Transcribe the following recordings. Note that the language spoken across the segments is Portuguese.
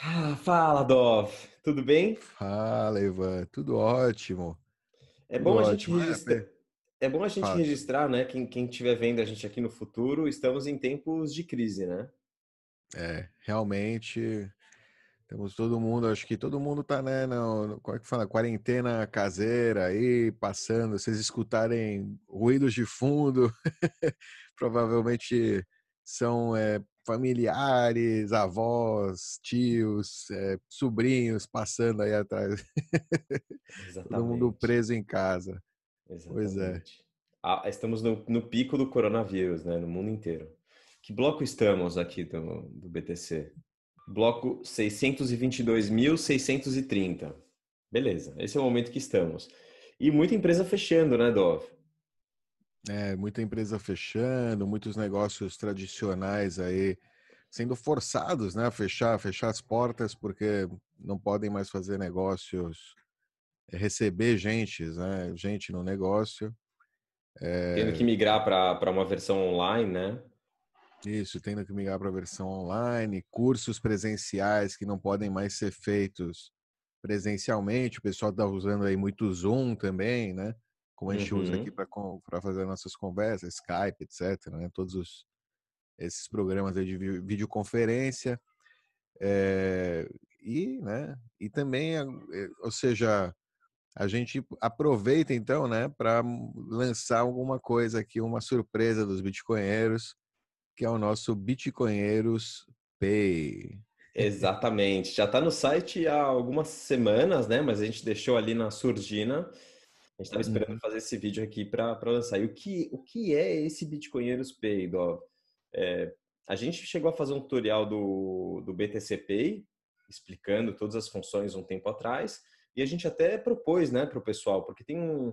Ah, fala, Dov. Tudo bem? Fala, Ivan. Tudo ótimo. É Tudo bom a gente ótimo. É, registrar, é bom a gente fala. registrar, né? Quem, quem estiver vendo a gente aqui no futuro, estamos em tempos de crise, né? É, realmente, temos todo mundo, acho que todo mundo tá, né, no, no- como é que fala, quarentena caseira aí, passando, vocês escutarem ruídos de fundo, provavelmente são é, familiares, avós, tios, é, sobrinhos passando aí atrás, todo mundo Exatamente, preso em casa. Pois é. exatamente. Ah, estamos no, no pico do coronavírus, né? No mundo inteiro. Que bloco estamos aqui do, do BTC? Bloco 622.630. Beleza, esse é o momento que estamos. E muita empresa fechando, né, Dov? É, muita empresa fechando, muitos negócios tradicionais aí sendo forçados, né, a fechar, fechar as portas porque não podem mais fazer negócios, eh, receber gente, né, gente no negócio. Tendo que É, migrar para para uma versão online, né? isso, tendo que migrar para a versão online, cursos presenciais que não podem mais ser feitos presencialmente. O pessoal está usando aí muito Zoom também, né? Como a gente usa aqui Uhum. para fazer nossas conversas, Skype, etc. Né? Todos os, esses programas de vi- videoconferência. É, e, né? E também, eh, ou seja, a gente aproveita então, né, para lançar alguma coisa aqui, uma surpresa dos bitcoinheiros, que é o nosso Bitcoinheiros Pay. Exatamente. Já está no site há algumas semanas, né? Mas a gente deixou ali na surdina. A gente estava esperando Uhum. fazer esse vídeo aqui para lançar. E o que, o que é esse Bitcoinheiros Pay, Dó? É, a gente chegou a fazer um tutorial do, do BTC Pay, explicando todas as funções um tempo atrás. E a gente até propôs, né, para o pessoal, porque tem um,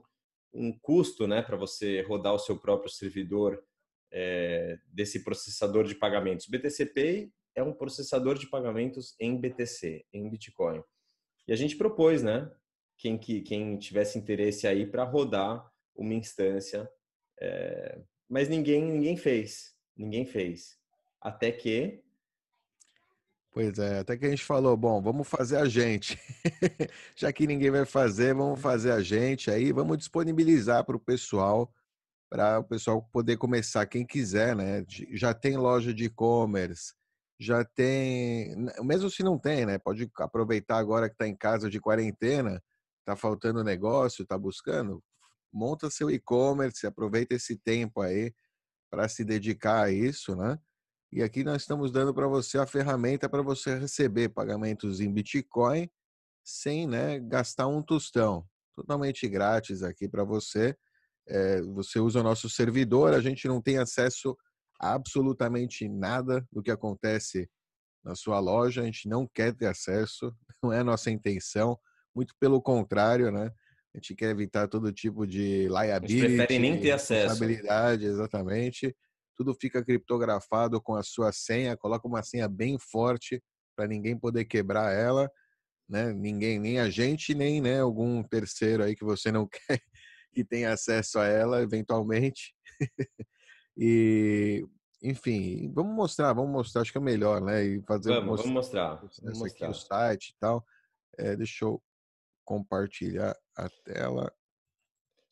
um custo, né, para você rodar o seu próprio servidor é, desse processador de pagamentos. O BTC Pay é um processador de pagamentos em BTC, em Bitcoin. E a gente propôs, né? Quem, que, quem tivesse interesse aí para rodar uma instância, é, mas ninguém, ninguém fez, ninguém fez. Até que, Pois é, até que a gente falou, bom, vamos fazer a gente. Já que ninguém vai fazer, vamos fazer a gente aí, vamos disponibilizar para o pessoal, para o pessoal poder começar, quem quiser, né? Já tem loja de e-commerce, já tem, mesmo se não tem, né? Pode aproveitar agora que está em casa de quarentena, está faltando negócio, está buscando, monta seu e-commerce, aproveita esse tempo aí para se dedicar a isso, né? E aqui nós estamos dando para você a ferramenta para você receber pagamentos em Bitcoin sem né, gastar um tostão. Totalmente grátis aqui para você. É, você usa o nosso servidor, a gente não tem acesso a absolutamente nada do que acontece na sua loja, a gente não quer ter acesso, não é nossa intenção, muito pelo contrário, né? A gente quer evitar todo tipo de eles preferem liability, nem ter acesso. responsabilidade, exatamente. Tudo fica criptografado com a sua senha, coloca uma senha bem forte para ninguém poder quebrar ela, né? Ninguém, nem a gente, nem né, algum terceiro aí que você não quer que tenha acesso a ela eventualmente. E, enfim, vamos mostrar, vamos mostrar, acho que é melhor, né? E fazer Vamos, vamos mostrar mostrar, o vamos aqui, o mostrar. site e tal. É, deixa eu compartilhar a tela.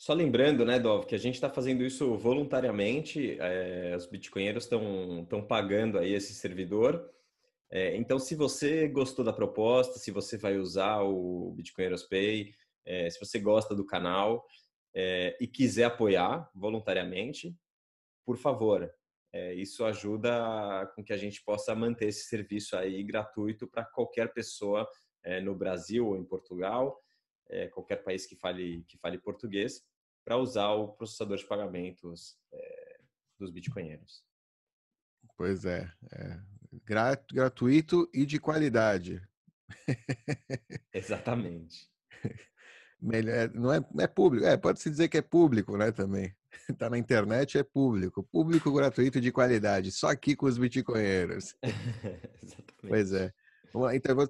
Só lembrando, né, Dov, que a gente está fazendo isso voluntariamente, é, os bitcoinheiros estão pagando aí esse servidor. É, então, se você gostou da proposta, se você vai usar o Bitcoinheiros Pay, é, se você gosta do canal e quiser apoiar voluntariamente, por favor, isso ajuda com que a gente possa manter esse serviço aí gratuito para qualquer pessoa no Brasil ou em Portugal, é, qualquer país que fale que fale português, para usar o processador de pagamentos é, dos bitcoinheiros. Pois é, é gra- gratuito e de qualidade. Exatamente. Melhor, é, não é, é público, é, pode-se dizer que é público, né, também. Tá na internet, é público. Público gratuito e de qualidade, só aqui com os bitcoinheiros. Pois Exatamente. é. Então,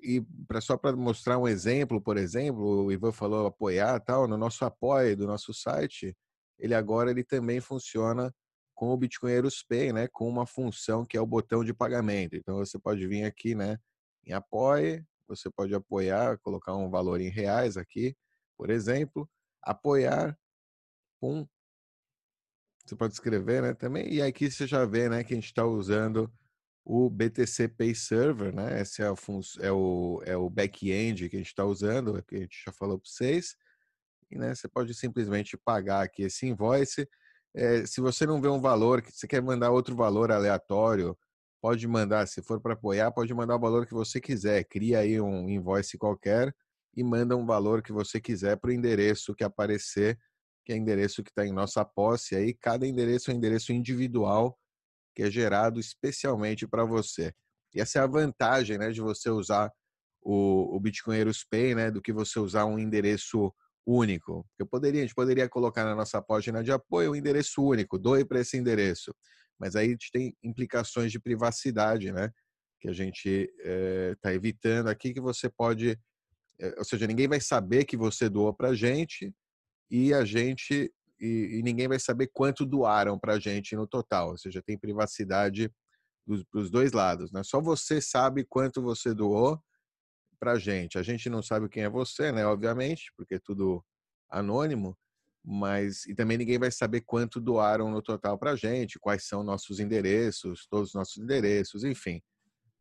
e pra, só para mostrar um exemplo, por exemplo, o Ivan falou apoiar tal, no nosso apoio do nosso site, ele agora ele também funciona com o Bitcoinheiros Pay, né, com uma função que é o botão de pagamento. Então você pode vir aqui, né, em apoie, você pode apoiar, colocar um valor em reais aqui, por exemplo, apoiar com você pode escrever, né, também. E aqui você já vê, né, que a gente está usando o BTC Pay Server, né? Esse é, o, é o, é o back-end que a gente está usando, que a gente já falou para vocês. E, né, você pode simplesmente pagar aqui esse invoice. É, se você não vê um valor, que você quer mandar outro valor aleatório, pode mandar, se for para apoiar, pode mandar o valor que você quiser. Cria aí um invoice qualquer e manda um valor que você quiser para o endereço que aparecer que é endereço que está em nossa posse. Aí cada endereço é um endereço individual que é gerado especialmente para você. E essa é a vantagem, né, de você usar o, o Bitcoinheiros Pay, né, do que você usar um endereço único. Eu poderia, a gente poderia colocar na nossa página de apoio um endereço único, doe para esse endereço. Mas aí a gente tem implicações de privacidade, né, que a gente está eh, é, evitando aqui, que você pode, é, ou seja, ninguém vai saber que você doou para a gente, e a gente e, e ninguém vai saber quanto doaram para a gente no total, ou seja, tem privacidade dos, dos dois lados, né? Só você sabe quanto você doou para a gente. A gente não sabe quem é você, né? Obviamente, porque é tudo anônimo, mas e também ninguém vai saber quanto doaram no total para a gente, quais são nossos endereços, todos os nossos endereços, enfim.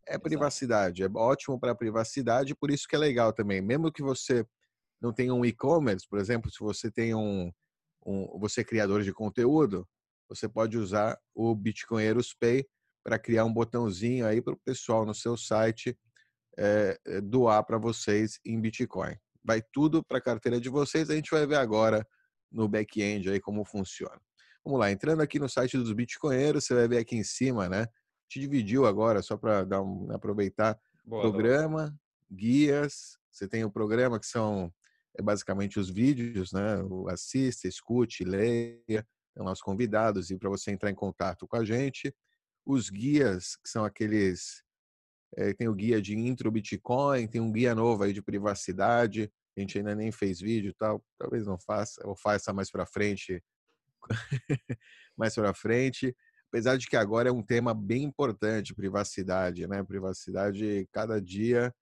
É privacidade, é ótimo para a privacidade, por isso que é legal também. Mesmo que você não tem um e-commerce, por exemplo, se você tem um, um, você é criador de conteúdo, você pode usar o Bitcoinheiros Pay para criar um botãozinho aí para o pessoal no seu site é, doar para vocês em Bitcoin. Vai tudo para a carteira de vocês. A gente vai ver agora no back-end aí como funciona. Vamos lá, entrando aqui no site dos Bitcoinheiros, você vai ver aqui em cima, né? Te dividiu agora só para dar um, aproveitar Boa, programa, guias. Você tem o programa que são é basicamente os vídeos, né? Assista, escute, leia, tem nossos convidados e para você entrar em contato com a gente. Os guias, que são aqueles. É, tem o guia de intro Bitcoin, tem um guia novo aí de privacidade. A gente ainda nem fez vídeo tal, talvez não faça, ou faça mais para frente. mais para frente. Apesar de que agora é um tema bem importante, privacidade, né? Privacidade cada dia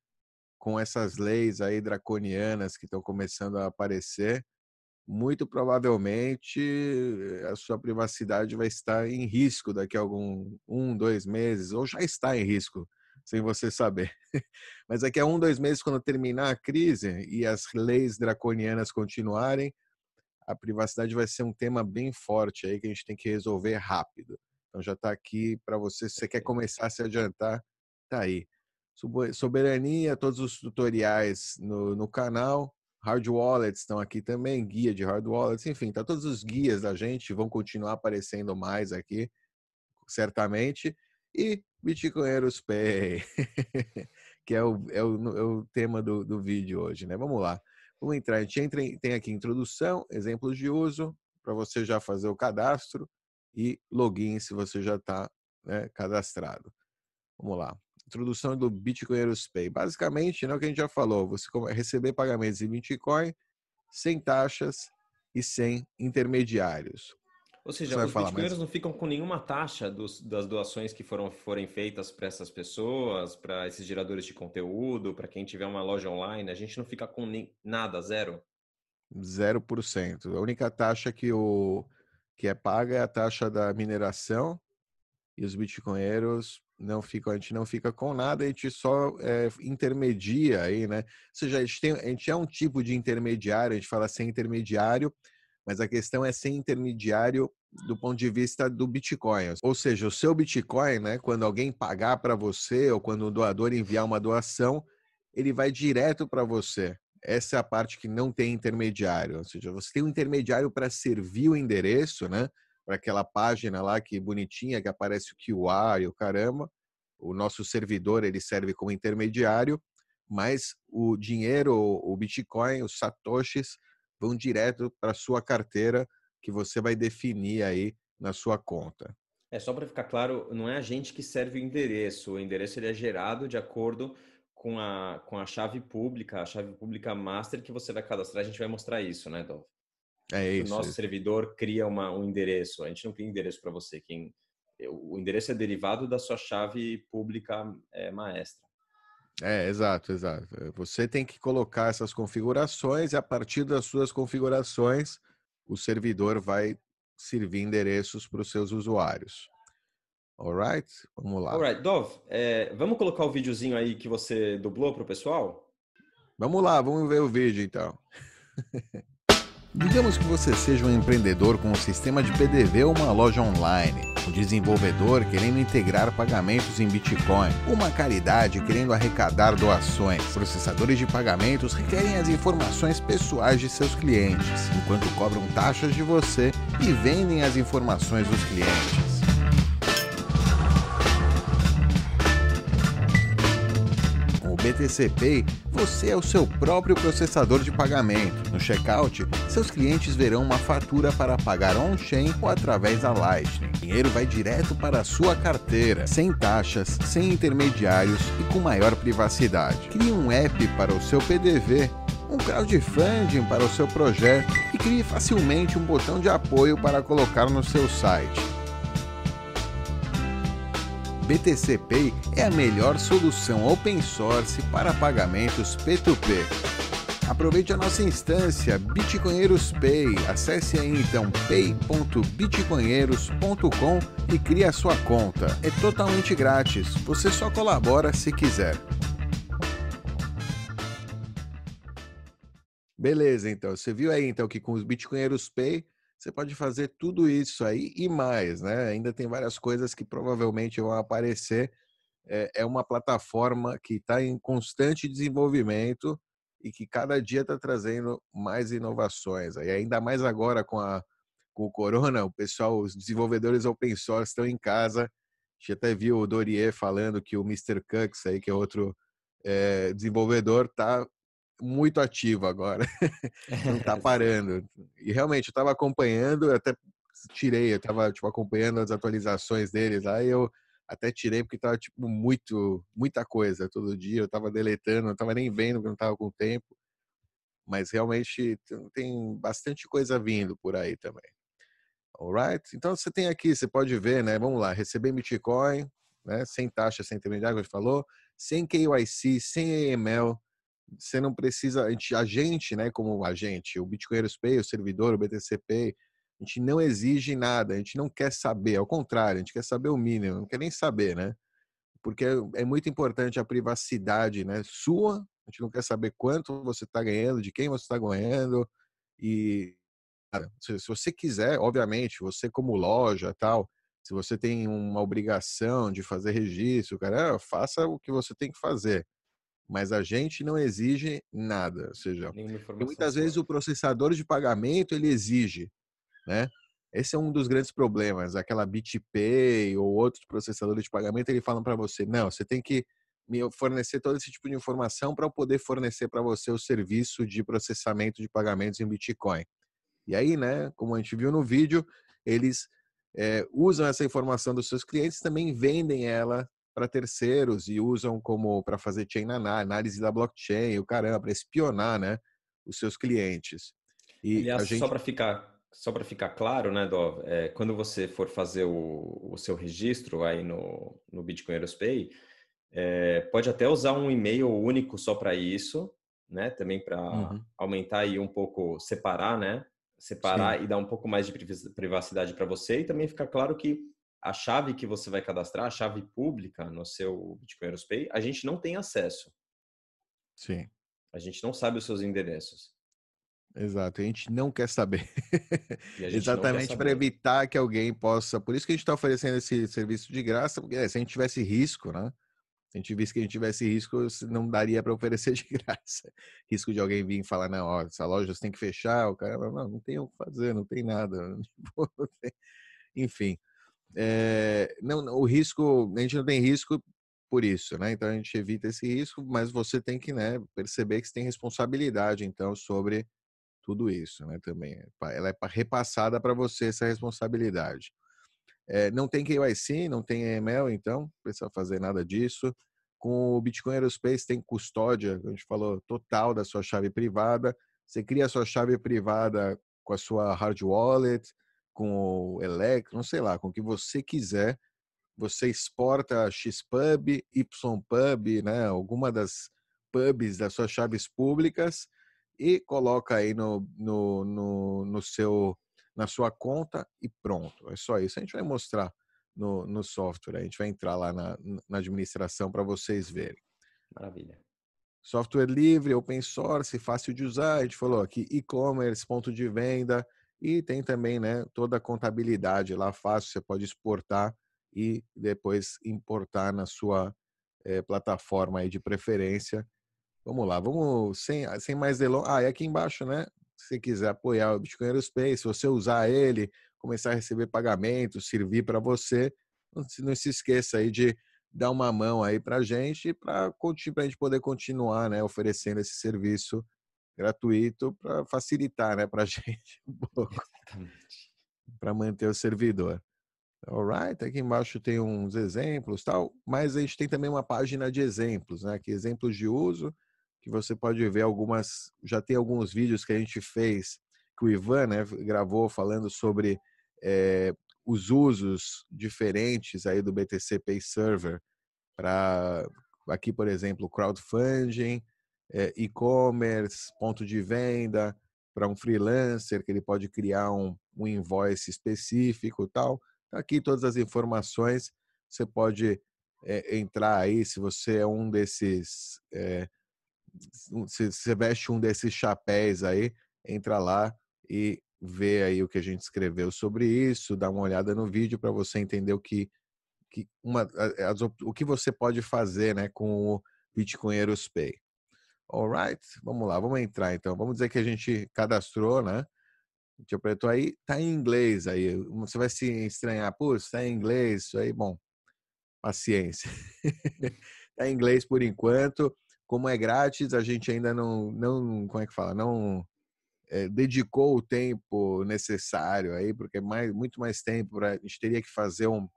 com essas leis aí draconianas que estão começando a aparecer, muito provavelmente a sua privacidade vai estar em risco daqui a algum um, dois meses, ou já está em risco, sem você saber. Mas daqui a um, dois meses, quando terminar a crise e as leis draconianas continuarem, a privacidade vai ser um tema bem forte aí que a gente tem que resolver rápido. Então já está aqui para você, se você quer começar a se adiantar, tá aí soberania, todos os tutoriais no, no canal. Hard wallets estão aqui também, guia de hard wallets, enfim, tá todos os guias da gente vão continuar aparecendo mais aqui, certamente. E Bitcoinheiros Pay, que é o, é o, é o tema do, do vídeo hoje, né? Vamos lá. Vamos entrar. A gente entra, tem aqui introdução, exemplos de uso, para você já fazer o cadastro e login se você já está né, cadastrado. Vamos lá introdução do Bitcoinheiros Pay. Basicamente, né, o que a gente já falou, você receber pagamentos em Bitcoin sem taxas e sem intermediários. Ou seja, os bitcoinheiros mais... não ficam com nenhuma taxa dos, das doações que foram forem feitas para essas pessoas, para esses geradores de conteúdo, para quem tiver uma loja online, a gente não fica com nem, nada, zero? Zero por cento. A única taxa que, o, que é paga é a taxa da mineração e os bitcoinheiros não fica, a gente não fica com nada, a gente só é, intermedia aí, né? Ou seja, a gente, tem, a gente é um tipo de intermediário, a gente fala sem intermediário, mas a questão é sem intermediário do ponto de vista do Bitcoin. Ou seja, o seu Bitcoin, né, quando alguém pagar para você ou quando o doador enviar uma doação, ele vai direto para você. Essa é a parte que não tem intermediário. Ou seja, você tem um intermediário para servir o endereço, né? Para aquela página lá que bonitinha, que aparece o QR e o caramba. O nosso servidor ele serve como intermediário, mas o dinheiro, o Bitcoin, os satoshis vão direto para sua carteira que você vai definir aí na sua conta. É só para ficar claro, não é a gente que serve o endereço. O endereço ele é gerado de acordo com a, com a chave pública, a chave pública master que você vai cadastrar. A gente vai mostrar isso, né, Dov? É isso. O nosso isso. servidor cria uma, um endereço. A gente não cria endereço para você. Quem, o endereço é derivado da sua chave pública é, maestra. É, exato, exato. Você tem que colocar essas configurações e a partir das suas configurações, o servidor vai servir endereços para os seus usuários. Alright? Vamos lá. Alright, Dov, é, vamos colocar o videozinho aí que você dublou para o pessoal? Vamos lá, vamos ver o vídeo então. Digamos que você seja um empreendedor com um sistema de PDV ou uma loja online, um desenvolvedor querendo integrar pagamentos em Bitcoin, uma caridade querendo arrecadar doações. Processadores de pagamentos requerem as informações pessoais de seus clientes, enquanto cobram taxas de você e vendem as informações dos clientes. BTC Pay, você é o seu próprio processador de pagamento. No checkout, seus clientes verão uma fatura para pagar on-chain ou através da Lightning. O dinheiro vai direto para a sua carteira, sem taxas, sem intermediários e com maior privacidade. Crie um app para o seu PDV um crowdfunding para o seu projeto e crie facilmente um botão de apoio para colocar no seu site. BTC Pay é a melhor solução open source para pagamentos P2P. Aproveite a nossa instância Bitcoinheiros Pay. Acesse aí então pay.bitcoinheiros.com e crie a sua conta. É totalmente grátis. Você só colabora se quiser. Beleza, então. Você viu aí então que com os Bitcoinheiros Pay você pode fazer tudo isso aí e mais, né? Ainda tem várias coisas que provavelmente vão aparecer. É, é uma plataforma que está em constante desenvolvimento e que cada dia está trazendo mais inovações. E ainda mais agora com, a, com o Corona, o pessoal, os desenvolvedores open source estão em casa. A gente até viu o Dorier falando que o Mr. Cux, aí, que é outro é, desenvolvedor, está muito ativo agora. não tá parando. E realmente, eu estava acompanhando, até tirei, eu estava tipo, acompanhando as atualizações deles lá e eu até tirei porque estava tipo muito, muita coisa todo dia, eu estava deletando, não estava nem vendo porque não estava com tempo. Mas realmente tem bastante coisa vindo por aí também. Alright? Então você tem aqui, você pode ver, né? Vamos lá, receber Bitcoin, né? Sem taxa, sem intermediário, a gente falou, sem KYC, sem AML, você não precisa, a gente, a gente, né, como agente, o Bitcoiners Pay, o servidor, o BTC Pay, a gente não exige nada, a gente não quer saber, ao contrário, a gente quer saber o mínimo, não quer nem saber, né? Porque é, é muito importante a privacidade, né, sua, a gente não quer saber quanto você está ganhando, de quem você está ganhando e cara, se, se você quiser, obviamente, você como loja, tal, se você tem uma obrigação de fazer registro, cara, faça o que você tem que fazer mas a gente não exige nada, ou seja, muitas vezes o processador de pagamento ele exige, né? Esse é um dos grandes problemas, aquela BitPay ou outros processadores de pagamento, ele falam para você, não, você tem que me fornecer todo esse tipo de informação para eu poder fornecer para você o serviço de processamento de pagamentos em Bitcoin. E aí, né, como a gente viu no vídeo, eles é, usam essa informação dos seus clientes, também vendem ela para terceiros e usam como para fazer chain análise da blockchain, o caramba, para espionar, né, os seus clientes. E Aliás, gente... só para ficar só para ficar claro, né, Dov, é, quando você for fazer o, o, seu registro aí no, no Bitcoin Aerospay, é, pode até usar um e-mail único só para isso, né, também para uhum. aumentar aí um pouco, separar, né, separar Sim. e dar um pouco mais de privacidade para você e também ficar claro que a chave que você vai cadastrar, a chave pública no seu Bitcoin Aerospay, a gente não tem acesso. Sim. A gente não sabe os seus endereços. Exato, a gente não quer saber. Exatamente para evitar que alguém possa. Por isso que a gente está oferecendo esse serviço de graça, porque é, se a gente tivesse risco, né? Se a gente visse que a gente tivesse risco, não daria para oferecer de graça. Risco de alguém vir e falar, não, ó, essa loja você tem que fechar, o cara, não, não tem o que fazer, não tem nada. Enfim, é, não, o risco, a gente não tem risco por isso, né? Então a gente evita esse risco, mas você tem que né, perceber que você tem responsabilidade, então, sobre tudo isso, né? Também. Ela é repassada para você essa responsabilidade. É, não tem KYC, não tem EML, então, não precisa fazer nada disso. Com o Bitcoin Aerospace tem custódia, a gente falou, total da sua chave privada. Você cria a sua chave privada com a sua hard wallet, com o Electron, sei lá, com o que você quiser, você exporta XPub, YPub, né, alguma das pubs das suas chaves públicas e coloca aí no, no, no, no seu na sua conta e pronto. É só isso. A gente vai mostrar no, no software. A gente vai entrar lá na, na administração para vocês verem. Maravilha. Software livre, open source, fácil de usar. A gente falou aqui e-commerce, ponto de venda e tem também, né, toda a contabilidade lá fácil. Você pode exportar e depois importar na sua é, plataforma aí de preferência. Vamos lá, vamos sem, sem mais delongas. Ah, e aqui embaixo, né? Se quiser apoiar o Bitcoin Aerospace, você usar ele, começar a receber pagamentos, servir para você, não se, esqueça aí de dar uma mão aí para a gente, para a gente poder continuar né, oferecendo esse serviço gratuito para facilitar né, para a gente um pouco, para manter o servidor. Alright, aqui embaixo tem uns exemplos tal, mas a gente tem também uma página de exemplos, né? Que exemplos de uso, que você pode ver algumas, já tem alguns vídeos que a gente fez, que o Ivan né, gravou falando sobre é, os usos diferentes aí do BTC Pay Server para aqui, por exemplo, crowdfunding, é, e-commerce, ponto de venda para um freelancer que ele pode criar um, um invoice específico tal. Tá aqui todas as informações. Você pode é, entrar aí se você é um desses é, se você veste um desses chapéus aí, entra lá e vê aí o que a gente escreveu sobre isso, dá uma olhada no vídeo para você entender o que, que uma, as, o que você pode fazer né, com o Bitcoinheiros Pay. Alright? Vamos lá, vamos entrar então. Vamos dizer que a gente cadastrou, né? Interpretou aí, tá em inglês aí. Você vai se estranhar, pô, está em inglês, isso aí, bom, paciência. tá em inglês por enquanto como é grátis, a gente ainda não, não como é que fala, não é, dedicou o tempo necessário aí, porque é mais, muito mais tempo, pra, a gente teria que fazer um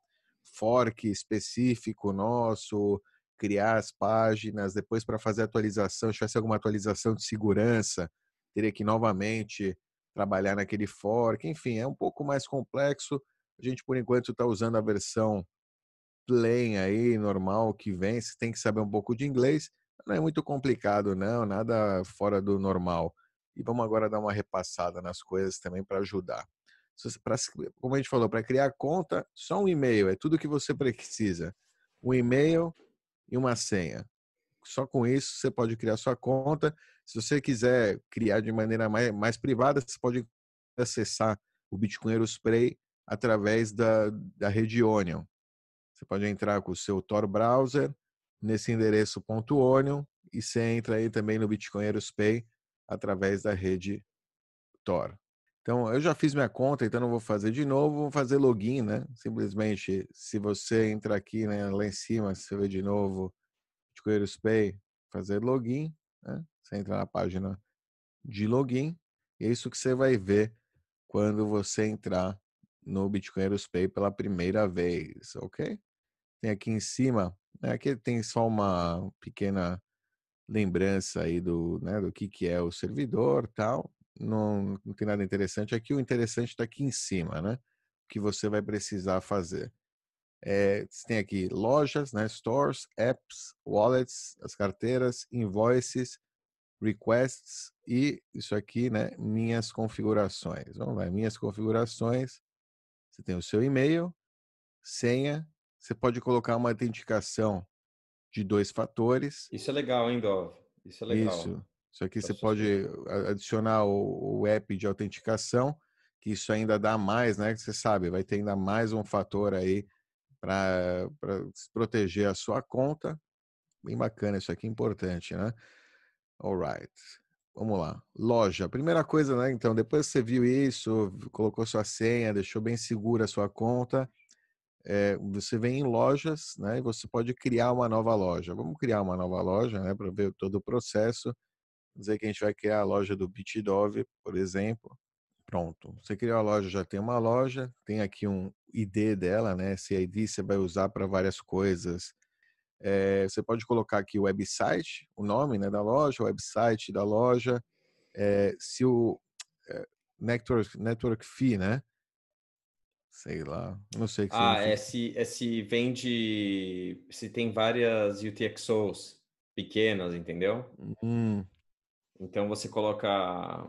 fork específico nosso, criar as páginas, depois para fazer atualização, se tivesse alguma atualização de segurança, teria que novamente trabalhar naquele fork, enfim, é um pouco mais complexo. A gente, por enquanto, está usando a versão plain aí, normal, que vem, você tem que saber um pouco de inglês, não é muito complicado, não, nada fora do normal. E vamos agora dar uma repassada nas coisas também para ajudar. Pra, como a gente falou, para criar conta, só um e-mail, é tudo que você precisa. Um e-mail e uma senha. Só com isso você pode criar sua conta. Se você quiser criar de maneira mais, mais privada, você pode acessar o Bitcoin Spray através da, da rede Onion. Você pode entrar com o seu Tor browser nesse endereço .onion e você entra aí também no Bitcoinheiros Pay através da rede Tor. Então, eu já fiz minha conta, então não vou fazer de novo, vou fazer login, né? Simplesmente, se você entra aqui, né, lá em cima, você vê de novo Bitcoinheiros Pay, fazer login, né? Você entra na página de login, e é isso que você vai ver quando você entrar no Bitcoinheiros Pay pela primeira vez, ok? Tem aqui em cima né, aqui tem só uma pequena lembrança aí do, né, do que, que é o servidor tal. Não, não tem nada interessante aqui. O interessante está aqui em cima, né? O que você vai precisar fazer. É, você tem aqui lojas, né, stores, apps, wallets, as carteiras, invoices, requests e isso aqui, né, minhas configurações. Vamos lá, minhas configurações. Você tem o seu e-mail, senha você pode colocar uma autenticação de dois fatores. Isso é legal, hein, Dov? Isso é legal. Isso. Isso aqui você pode adicionar o, o app de autenticação, que isso ainda dá mais, né? Que você sabe, vai ter ainda mais um fator aí para proteger a sua conta. Bem bacana, isso aqui é importante, né? Alright. Vamos lá. Loja. Primeira coisa, né? Então, depois que você viu isso, colocou sua senha, deixou bem segura a sua conta, é, você vem em lojas, né? E você pode criar uma nova loja. Vamos criar uma nova loja, né? Para ver todo o processo. Dizer que a gente vai criar a loja do Bitdove, por exemplo. Pronto. Você criou a loja, já tem uma loja, tem aqui um ID dela, né? Esse ID você vai usar para várias coisas. É, você pode colocar aqui o website, o nome né, da loja, o website da loja. É, se o é, network, network fee, né? Sei lá, não sei o que Ah, é se, é se vende, se tem várias UTXOs pequenas, entendeu? Hum, Então você coloca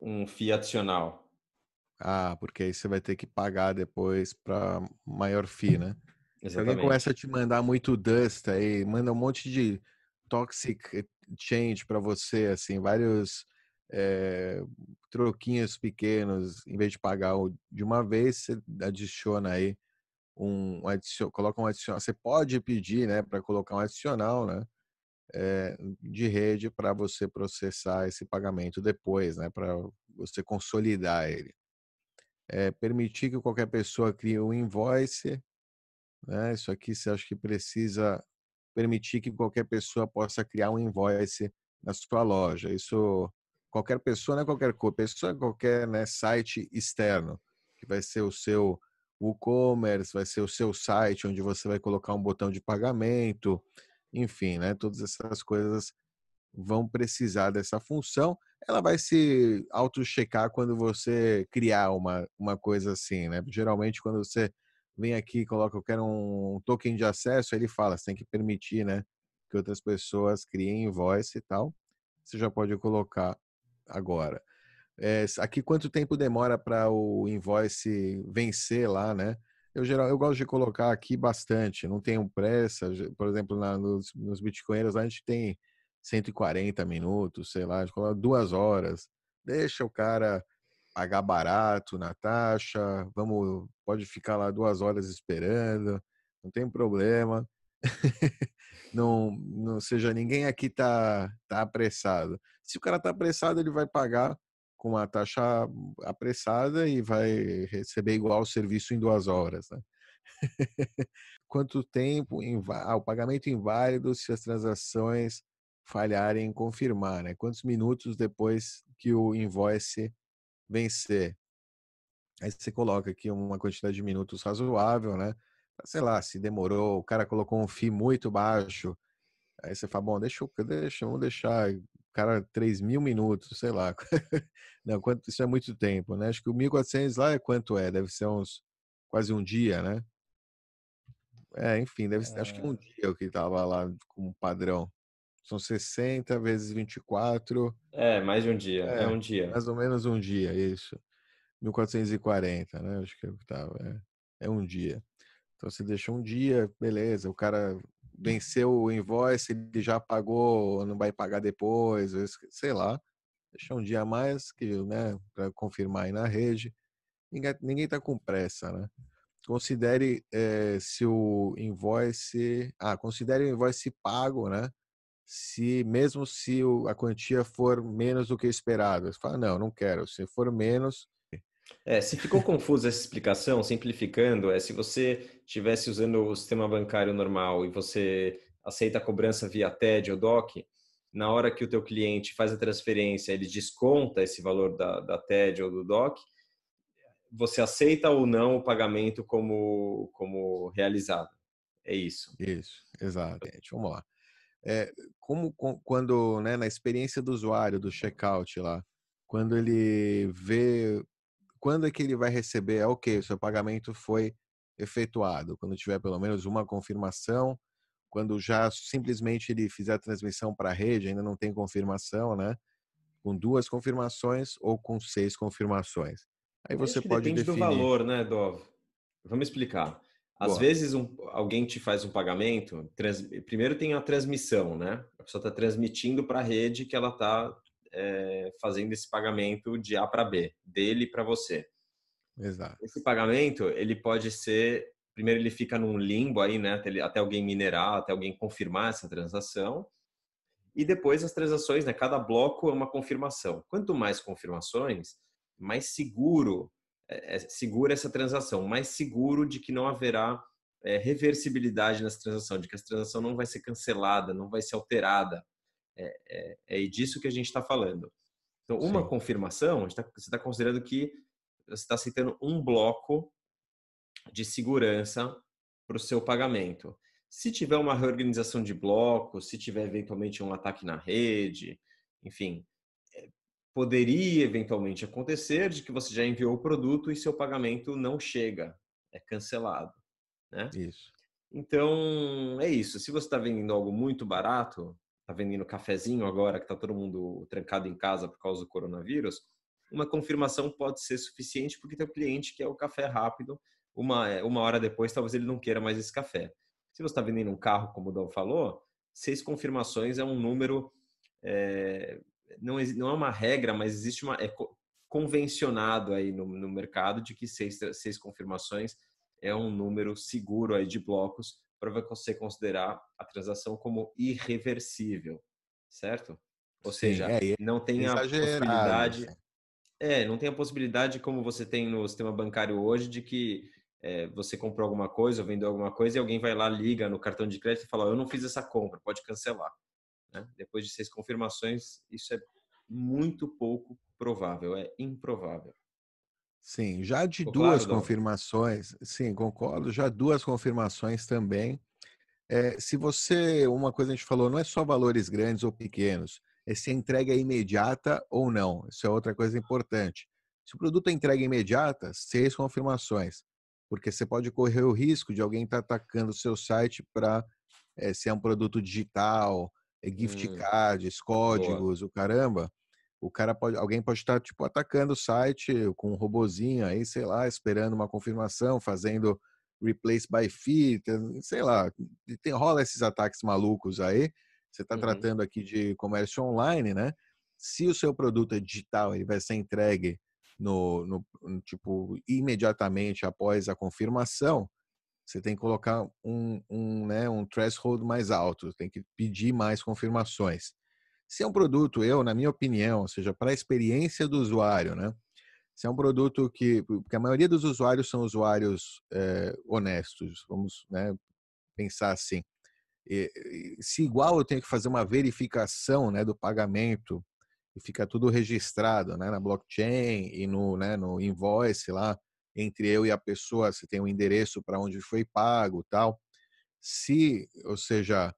um FII adicional. ah, porque aí você vai ter que pagar depois para maior fee, né? Se alguém começa Exatamente. a te mandar muito dust aí, manda um monte de toxic change para você, assim, vários é, troquinhos pequenos, em vez de pagar de uma vez, você adiciona aí um, adicion, coloca um adicional. Você pode pedir, né, para colocar um adicional, né, é, de rede para você processar esse pagamento depois, né, para você consolidar ele. É, permitir que qualquer pessoa crie um invoice, né? Isso aqui você acha que precisa permitir que qualquer pessoa possa criar um invoice na sua loja. Isso qualquer pessoa, não é qualquer pessoa, é qualquer né, site externo, que vai ser o seu e-commerce, vai ser o seu site onde você vai colocar um botão de pagamento, enfim, né? Todas essas coisas vão precisar dessa função. Ela vai se auto-checar quando você criar uma, uma coisa assim, né? Geralmente, quando você vem aqui e coloca, eu quero um token de acesso, ele fala, você tem que permitir, né? Que outras pessoas criem invoice e tal. Você já pode colocar agora. É, aqui, quanto tempo demora para o invoice vencer lá, né? Eu, geral, eu gosto de colocar aqui bastante, não tenho pressa. Por exemplo, na, nos, nos bitcoinheiros, a gente tem 140 minutos, sei lá, duas horas. Deixa o cara pagar barato na taxa, vamos, pode ficar lá duas horas esperando, não tem problema. não, não seja ninguém aqui tá tá apressado. Se o cara tá apressado, ele vai pagar com uma taxa apressada e vai receber igual o serviço em duas horas. Né? Quanto tempo? Ah, o pagamento inválido se as transações falharem em confirmar, né? Quantos minutos depois que o invoice vencer? Aí você coloca aqui uma quantidade de minutos razoável, né? Sei lá, se demorou, o cara colocou um FII muito baixo, aí você fala, bom, deixa, deixa vamos deixar cara 3 mil minutos, sei lá. Não, quanto, isso é muito tempo, né? Acho que o 1.400 lá é quanto é? Deve ser uns quase um dia, né? É, enfim, deve, é... acho que um dia o que estava lá como padrão. São 60 vezes 24. É, mais de um dia. É, é um dia. Mais ou menos um dia, isso. 1440, né? Acho que tava. É, é um dia. Então você deixa um dia, beleza. O cara venceu o invoice, ele já pagou, não vai pagar depois, sei lá. Deixa um dia a mais que, né, para confirmar aí na rede. Ninguém está com pressa, né? Considere é, se o invoice, ah, considere o invoice pago, né? se mesmo se a quantia for menos do que esperado. Você fala, não, não quero. Se for menos. É, se ficou confusa essa explicação, simplificando, é se você estivesse usando o sistema bancário normal e você aceita a cobrança via TED ou DOC, na hora que o teu cliente faz a transferência, ele desconta esse valor da, da TED ou do DOC, você aceita ou não o pagamento como, como realizado. É isso. Isso, exatamente. Vamos lá é, como quando, né, na experiência do usuário, do checkout lá, quando ele vê, quando é que ele vai receber, é ok, o seu pagamento foi efetuado, quando tiver pelo menos uma confirmação, quando já simplesmente ele fizer a transmissão para a rede, ainda não tem confirmação, né? Com duas confirmações ou com seis confirmações. Aí você pode depende definir. do valor, né, Dov? Vamos explicar. Às Boa. vezes um, alguém te faz um pagamento, trans, primeiro tem a transmissão, né? A pessoa está transmitindo para a rede que ela está é, fazendo esse pagamento de A para B, dele para você. Exato. Esse pagamento ele pode ser, primeiro ele fica num limbo aí, né? Até, até alguém minerar, até alguém confirmar essa transação. E depois as transações, né? Cada bloco é uma confirmação. Quanto mais confirmações, mais seguro é, segura essa transação, mais seguro de que não haverá é, reversibilidade nessa transação, de que essa transação não vai ser cancelada, não vai ser alterada. É, é, é disso que a gente está falando. Então, uma Sim. confirmação, tá, você está considerando que você está aceitando um bloco de segurança para o seu pagamento. Se tiver uma reorganização de blocos, se tiver eventualmente um ataque na rede, enfim, poderia eventualmente acontecer de que você já enviou o produto e seu pagamento não chega, é cancelado, né? Isso. Então, é isso. Se você está vendendo algo muito barato, está vendendo cafezinho agora que está todo mundo trancado em casa por causa do coronavírus, uma confirmação pode ser suficiente porque tem o cliente que é o café rápido, uma, uma hora depois talvez ele não queira mais esse café. Se você está vendendo um carro, como o Dom falou, seis confirmações é um número é, não, não é uma regra, mas existe uma é convencionado aí no, no mercado de que seis, seis confirmações é um número seguro aí de blocos para você considerar a transação como irreversível, certo? Ou Sim, seja, é, não tem a possibilidade. Assim. É, não tem a possibilidade como você tem no sistema bancário hoje de que é, você comprou alguma coisa ou vendeu alguma coisa e alguém vai lá, liga no cartão de crédito e fala: Eu não fiz essa compra, pode cancelar. Né? Depois de seis confirmações, isso é muito pouco provável, é improvável. Sim, já de Ficou duas claro, confirmações, não? sim, concordo, já duas confirmações também. É, se você, uma coisa a gente falou, não é só valores grandes ou pequenos, é se a entrega é imediata ou não. Isso é outra coisa importante. Se o produto é entrega imediata, seis confirmações, porque você pode correr o risco de alguém estar tá atacando o seu site para é, se é um produto digital, é gift hum. cards, códigos, Boa. o caramba. O cara pode, alguém pode estar tipo atacando o site com um robozinho aí, sei lá, esperando uma confirmação, fazendo replace by fee, sei lá, tem rola esses ataques malucos aí. Você está uhum. tratando aqui de comércio online, né? Se o seu produto é digital, ele vai ser entregue no, no, no tipo imediatamente após a confirmação você tem que colocar um, um, né, um threshold mais alto, tem que pedir mais confirmações. Se é um produto, eu, na minha opinião, ou seja, para a experiência do usuário, né? Se é um produto que, porque a maioria dos usuários são usuários é, honestos, vamos né, pensar assim. E, se igual eu tenho que fazer uma verificação né, do pagamento e fica tudo registrado né, na blockchain e no, né, no invoice lá, entre eu e a pessoa, se tem um endereço para onde foi pago, tal. Se, ou seja,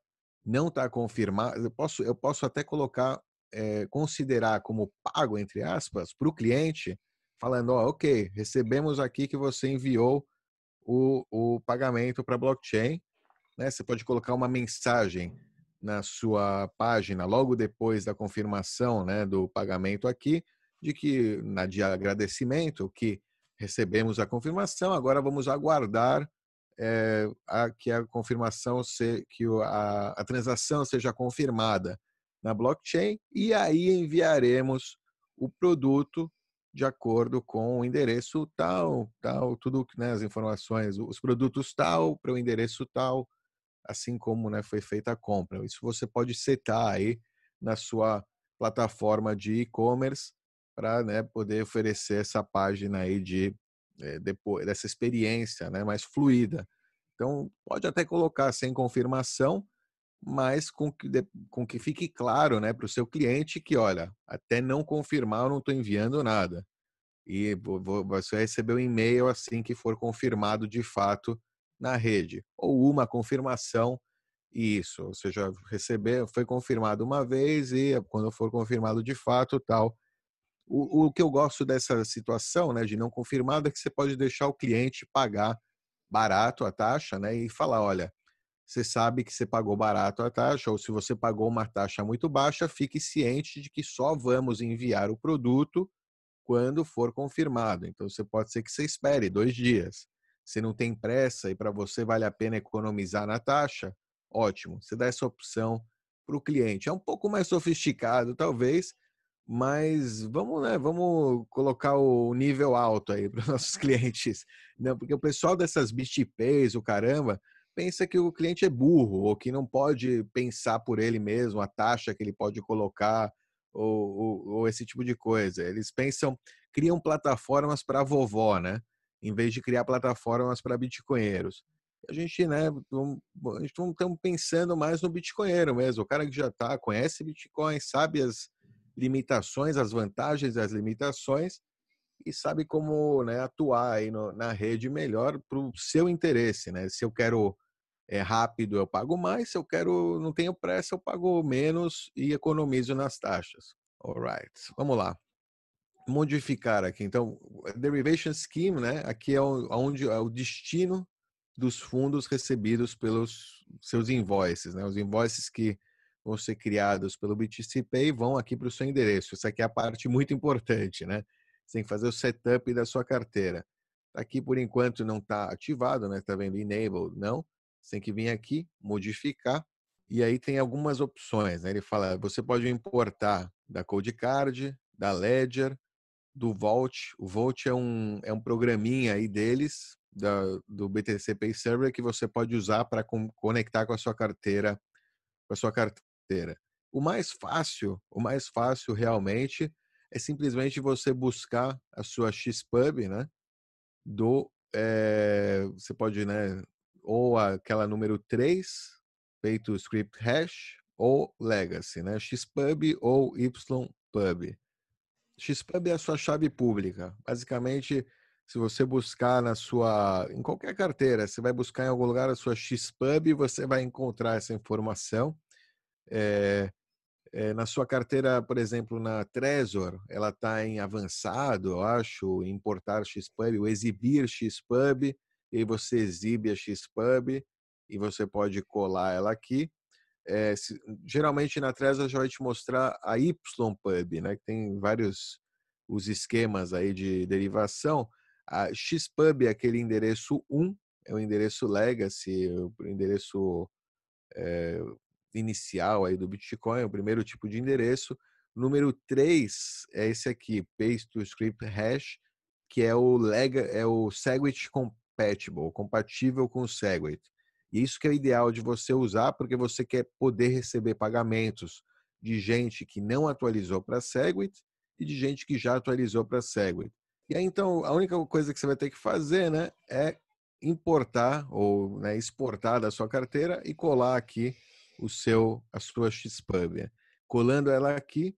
não está confirmado, eu posso, eu posso até colocar, é, considerar como pago, entre aspas, para o cliente, falando, ó, ok, recebemos aqui que você enviou o, o pagamento para blockchain. Né? Você pode colocar uma mensagem na sua página logo depois da confirmação né, do pagamento aqui, de que na de agradecimento que recebemos a confirmação, agora vamos aguardar é, a, que a confirmação, se, que a, a transação seja confirmada na blockchain e aí enviaremos o produto de acordo com o endereço tal, tal, tudo, né, as informações, os produtos tal para o endereço tal, assim como né, foi feita a compra. Isso você pode setar aí na sua plataforma de e-commerce para né, poder oferecer essa página aí de é, depois dessa experiência né, mais fluida. Então, pode até colocar sem confirmação, mas com que, com que fique claro né, para o seu cliente que, olha, até não confirmar, eu não estou enviando nada. E você vai receber um e-mail assim que for confirmado de fato na rede. Ou uma confirmação, isso. Ou seja, receber, foi confirmado uma vez e quando for confirmado de fato, tal, o, o que eu gosto dessa situação, né, de não confirmado, é que você pode deixar o cliente pagar barato a taxa, né, e falar, olha, você sabe que você pagou barato a taxa, ou se você pagou uma taxa muito baixa, fique ciente de que só vamos enviar o produto quando for confirmado. Então, você pode ser que você espere dois dias. Se não tem pressa e para você vale a pena economizar na taxa, ótimo. Você dá essa opção para o cliente. É um pouco mais sofisticado, talvez, mas vamos, né, vamos colocar o nível alto aí para os nossos clientes, não, porque o pessoal dessas BitPays, o caramba, pensa que o cliente é burro ou que não pode pensar por ele mesmo a taxa que ele pode colocar ou, ou, ou esse tipo de coisa. Eles pensam, criam plataformas para vovó, né? Em vez de criar plataformas para bitcoinheiros. A gente, né, estamos pensando mais no bitcoinheiro mesmo, o cara que já tá, conhece Bitcoin, sabe as, limitações, as vantagens e as limitações e sabe como né, atuar aí no, na rede melhor para o seu interesse, né? Se eu quero é rápido, eu pago mais. Se eu quero, não tenho pressa, eu pago menos e economizo nas taxas. Alright, vamos lá. modificar aqui. Então, derivation scheme, né? Aqui é onde é o destino dos fundos recebidos pelos seus invoices, né? Os invoices que vão ser criados pelo BTC Pay vão aqui para o seu endereço. Essa aqui é a parte muito importante, né? Você tem que fazer o setup da sua carteira. Aqui, por enquanto, não está ativado, né? Está vendo Enable? Não. Você tem que vir aqui, modificar. E aí tem algumas opções, né? Ele fala, você pode importar da Code Card, da Ledger, do Vault. O Vault é um, é um programinha aí deles, da, do BTC Pay Server, que você pode usar para conectar com a sua carteira, com a sua carteira. O mais fácil, o mais fácil realmente é simplesmente você buscar a sua XPub, né? Do, é, você pode, né? Ou aquela número 3, feito script hash, ou legacy, né? XPub ou YPub. XPub é a sua chave pública. Basicamente, se você buscar na sua, em qualquer carteira, você vai buscar em algum lugar a sua XPub, você vai encontrar essa informação. É, é, na sua carteira, por exemplo, na Trezor, ela está em avançado, eu acho, importar XPub, ou exibir XPub, e você exibe a XPub e você pode colar ela aqui. É, se, geralmente na Trezor já vai te mostrar a YPub, né, que tem vários os esquemas aí de derivação. A XPub é aquele endereço 1, é o endereço legacy, o endereço é, inicial aí do Bitcoin, o primeiro tipo de endereço. Número 3 é esse aqui, paste to script hash, que é o lega, é o Segwit compatible, compatível com o Segwit. E isso que é o ideal de você usar, porque você quer poder receber pagamentos de gente que não atualizou para Segwit e de gente que já atualizou para Segwit. E aí, então, a única coisa que você vai ter que fazer né, é importar ou né, exportar da sua carteira e colar aqui o seu, a sua XPub. Colando ela aqui,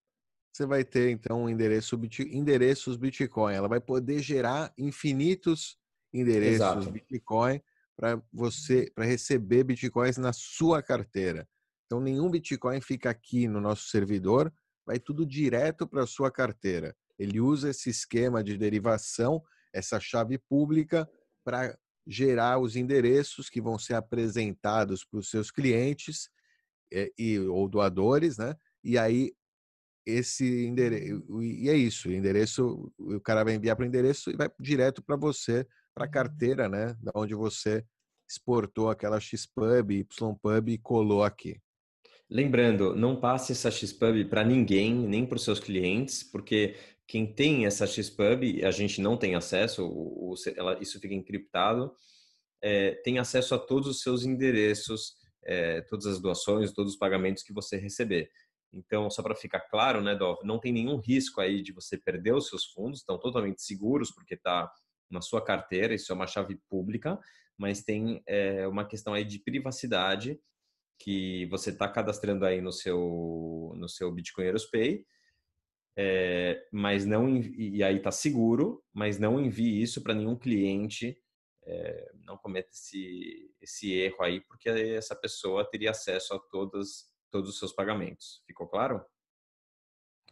você vai ter então um endereço, endereços Bitcoin. Ela vai poder gerar infinitos endereços Exato. Bitcoin para você para receber bitcoins na sua carteira. Então nenhum bitcoin fica aqui no nosso servidor, vai tudo direto para a sua carteira. Ele usa esse esquema de derivação, essa chave pública para gerar os endereços que vão ser apresentados para os seus clientes e ou doadores, né? E aí esse endereço e é isso, o endereço o cara vai enviar para o endereço e vai direto para você para a uhum. carteira, né? Da onde você exportou aquela XPub, YPub e colou aqui. Lembrando, não passe essa XPub para ninguém, nem para os seus clientes, porque quem tem essa XPub, a gente não tem acesso, ela, isso fica encriptado, é, tem acesso a todos os seus endereços, é, todas as doações, todos os pagamentos que você receber. Então, só para ficar claro, né, Dov, não tem nenhum risco aí de você perder os seus fundos, estão totalmente seguros porque está na sua carteira, isso é uma chave pública, mas tem é, uma questão aí de privacidade que você está cadastrando aí no seu no seu Bitcoinheiros Pay, é, mas não e aí está seguro, mas não envie isso para nenhum cliente, é, não cometa esse esse erro aí, porque essa pessoa teria acesso a todas todos os seus pagamentos. Ficou claro?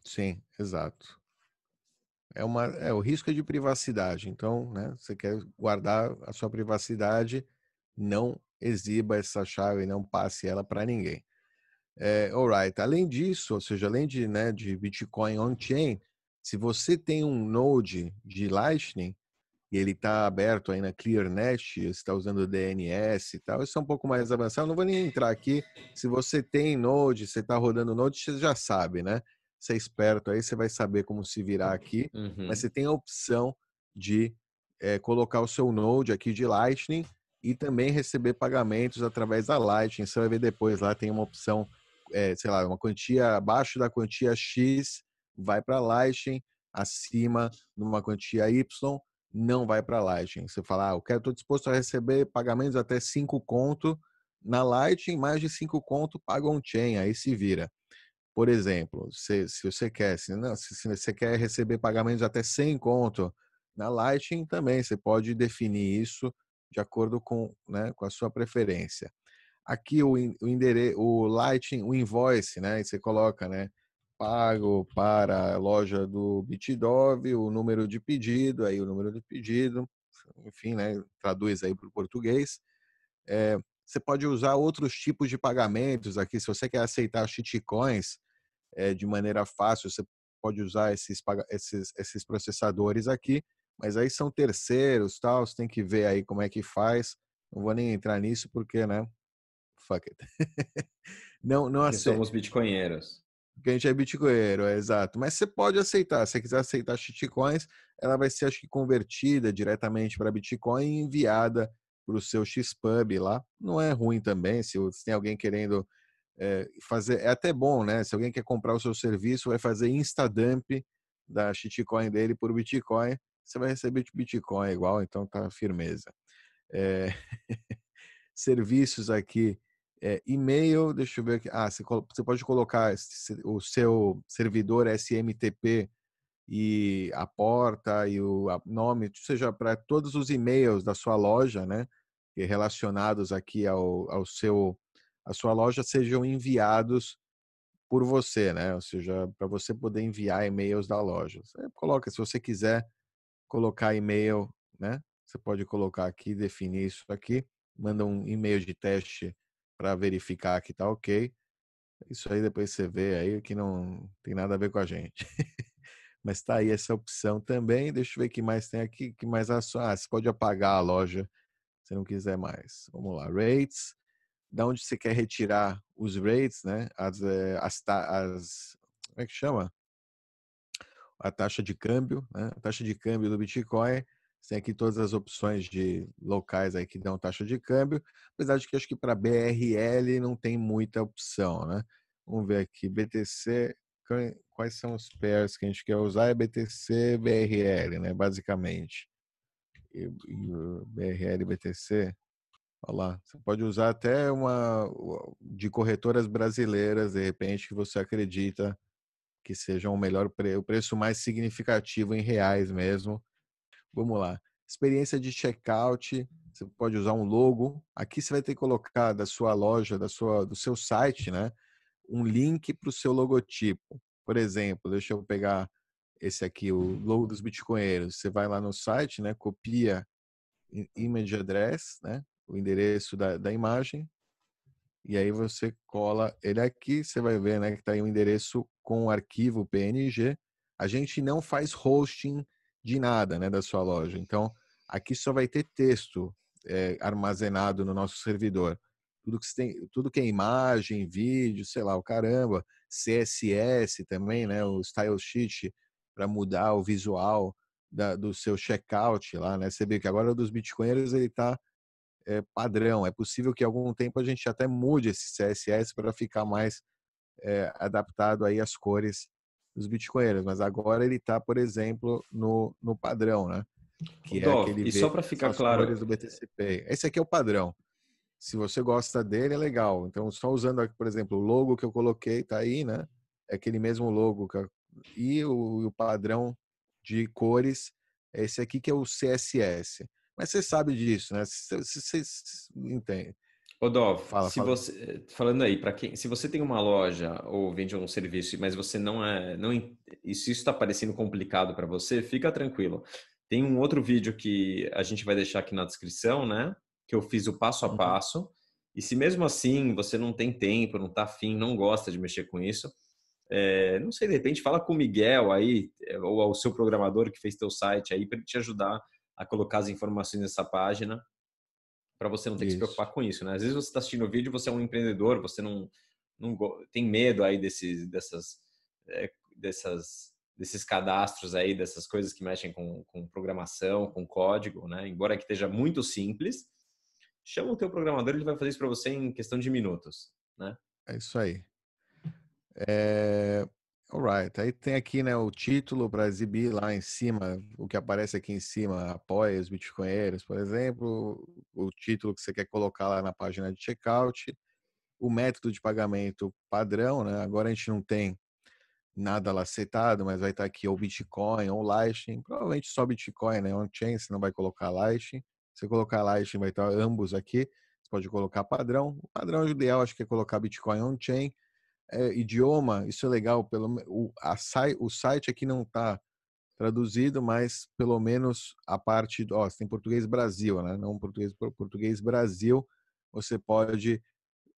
Sim, exato é, uma, é o risco é de privacidade. Então, né, você quer guardar a sua privacidade, não exiba essa chave, não passe ela para ninguém. É, alright. Além disso, ou seja, além de, né, de Bitcoin on-chain, se você tem um node de Lightning e ele está aberto aí na ClearNet, está usando DNS e tal, isso é um pouco mais avançado. Não vou nem entrar aqui. Se você tem node, você está rodando node, você já sabe, né? você é esperto aí, você vai saber como se virar aqui. Uhum. Mas você tem a opção de é, colocar o seu Node aqui de Lightning e também receber pagamentos através da Lightning. Você vai ver depois lá tem uma opção, é, sei lá, uma quantia abaixo da quantia X vai para Lightning, acima numa quantia Y não vai para Lightning. Você fala, ah, eu quero, estou disposto a receber pagamentos até 5 conto na Lightning, mais de 5 conto paga on-chain, aí se vira. Por exemplo, se, se você quer, se, não, se, se, você quer receber pagamentos até 100 conto na Lightning, também você pode definir isso de acordo com, né, com a sua preferência. Aqui o, o endereço, o Lightning, o invoice, né, você coloca, né, pago para a loja do Bitdove, o número de pedido, aí o número de pedido, enfim, né, traduz aí para o português. É, você pode usar outros tipos de pagamentos aqui. Se você quer aceitar shitcoins é, de maneira fácil, você pode usar esses, esses, esses processadores aqui, mas aí são terceiros, tal, você tem que ver aí como é que faz. Não vou nem entrar nisso porque, né? Fuck it. não, não aceita. somos bitcoinheiros. Porque a gente é bitcoinheiro, é exato. Mas você pode aceitar. Se você quiser aceitar shitcoins, ela vai ser, acho que, convertida diretamente para Bitcoin e enviada para o seu Xpub lá. Não é ruim também, se, se tem alguém querendo é, fazer. É até bom, né? Se alguém quer comprar o seu serviço, vai fazer Instadump da shitcoin dele por Bitcoin. Você vai receber Bitcoin igual, então tá firmeza. É... Serviços aqui é, e-mail, deixa eu ver aqui. Ah, você, você pode colocar o seu servidor SMTP e a porta e o nome, seja para todos os e-mails da sua loja, né? Relacionados aqui ao, ao seu, a sua loja sejam enviados por você, né? Ou seja, para você poder enviar e-mails da loja. Você coloca, se você quiser colocar e-mail, né? Você pode colocar aqui, definir isso aqui, manda um e-mail de teste para verificar que tá ok. Isso aí depois você vê aí que não tem nada a ver com a gente. Mas tá aí essa opção também. Deixa eu ver que mais tem aqui. que mais Ah, você pode apagar a loja se não quiser mais. Vamos lá. Rates. Da onde você quer retirar os rates, né? As, eh, as, as como é que chama? A taxa de câmbio, né? A taxa de câmbio do Bitcoin tem aqui todas as opções de locais aí que dão taxa de câmbio, apesar de que acho que para BRL não tem muita opção, né? Vamos ver aqui, BTC, quais são os pairs que a gente quer usar? É BTC, BRL, né? Basicamente. E, BRL, BTC, olha lá, você pode usar até uma de corretoras brasileiras, de repente, que você acredita que seja o melhor o preço mais significativo em reais mesmo Vamos lá. Experiência de checkout. Você pode usar um logo. Aqui você vai ter que colocar da sua loja, da sua, do seu site, né? Um link para o seu logotipo. Por exemplo, deixa eu pegar esse aqui, o logo dos bitcoinheiros. Você vai lá no site, né? Copia image address, né? O endereço da, da imagem. E aí você cola ele aqui, você vai ver, né? Que está aí o um endereço com o arquivo PNG. A gente não faz hosting de nada né, da sua loja. Então, aqui só vai ter texto é, armazenado no nosso servidor. Tudo que, tem, tudo que é imagem, vídeo, sei lá, o caramba, CSS também, né, o Style Sheet para mudar o visual da, do seu checkout lá, né? Você vê que agora dos bitcoinheiros ele está é, padrão. É possível que algum tempo a gente até mude esse CSS para ficar mais é, adaptado aí às cores dos bitcoinheiros, mas agora ele está, por exemplo, no, no padrão, né? Que é aquele e só para ficar claro do BTCP. Esse aqui é o padrão. Se você gosta dele, é legal. Então, só usando aqui, por exemplo, o logo que eu coloquei, tá aí, né? É aquele mesmo logo. Eu... E o, o padrão de cores é esse aqui que é o CSS. Mas você sabe disso, né? Você entende. Ô Dov, fala, se fala. você falando aí para quem, se você tem uma loja ou vende um serviço, mas você não é, não e se isso está parecendo complicado para você, fica tranquilo. Tem um outro vídeo que a gente vai deixar aqui na descrição, né? Que eu fiz o passo a uhum. passo. Uhum. E se mesmo assim você não tem tempo, não está afim, não gosta de mexer com isso, é, não sei, de repente fala com o Miguel aí, é, ou ao seu programador que fez teu site aí, para ele te ajudar a colocar as informações nessa página para você não ter isso. que se preocupar com isso, né? Às vezes você está assistindo o vídeo, você é um empreendedor, você não, não tem medo aí desses, dessas, é, dessas, desses cadastros aí, dessas coisas que mexem com, com programação, com código, né? Embora que esteja muito simples, chama o teu programador, ele vai fazer isso para você em questão de minutos, né? É isso aí. É... Alright, aí tem aqui né, o título para exibir lá em cima, o que aparece aqui em cima, apoia os bitcoinheiros, por exemplo, o título que você quer colocar lá na página de checkout, o método de pagamento padrão, né? Agora a gente não tem nada lá setado, mas vai estar aqui ou Bitcoin ou Lightning, provavelmente só Bitcoin, né? On-chain, você não vai colocar Lightning. Se você colocar Lightning, vai estar ambos aqui. Você pode colocar padrão. O padrão ideal acho que é colocar Bitcoin on-chain é, idioma, isso é legal. Pelo, o, a, o site aqui não está traduzido, mas pelo menos a parte, ó, tem português Brasil, né? Não português português Brasil, você pode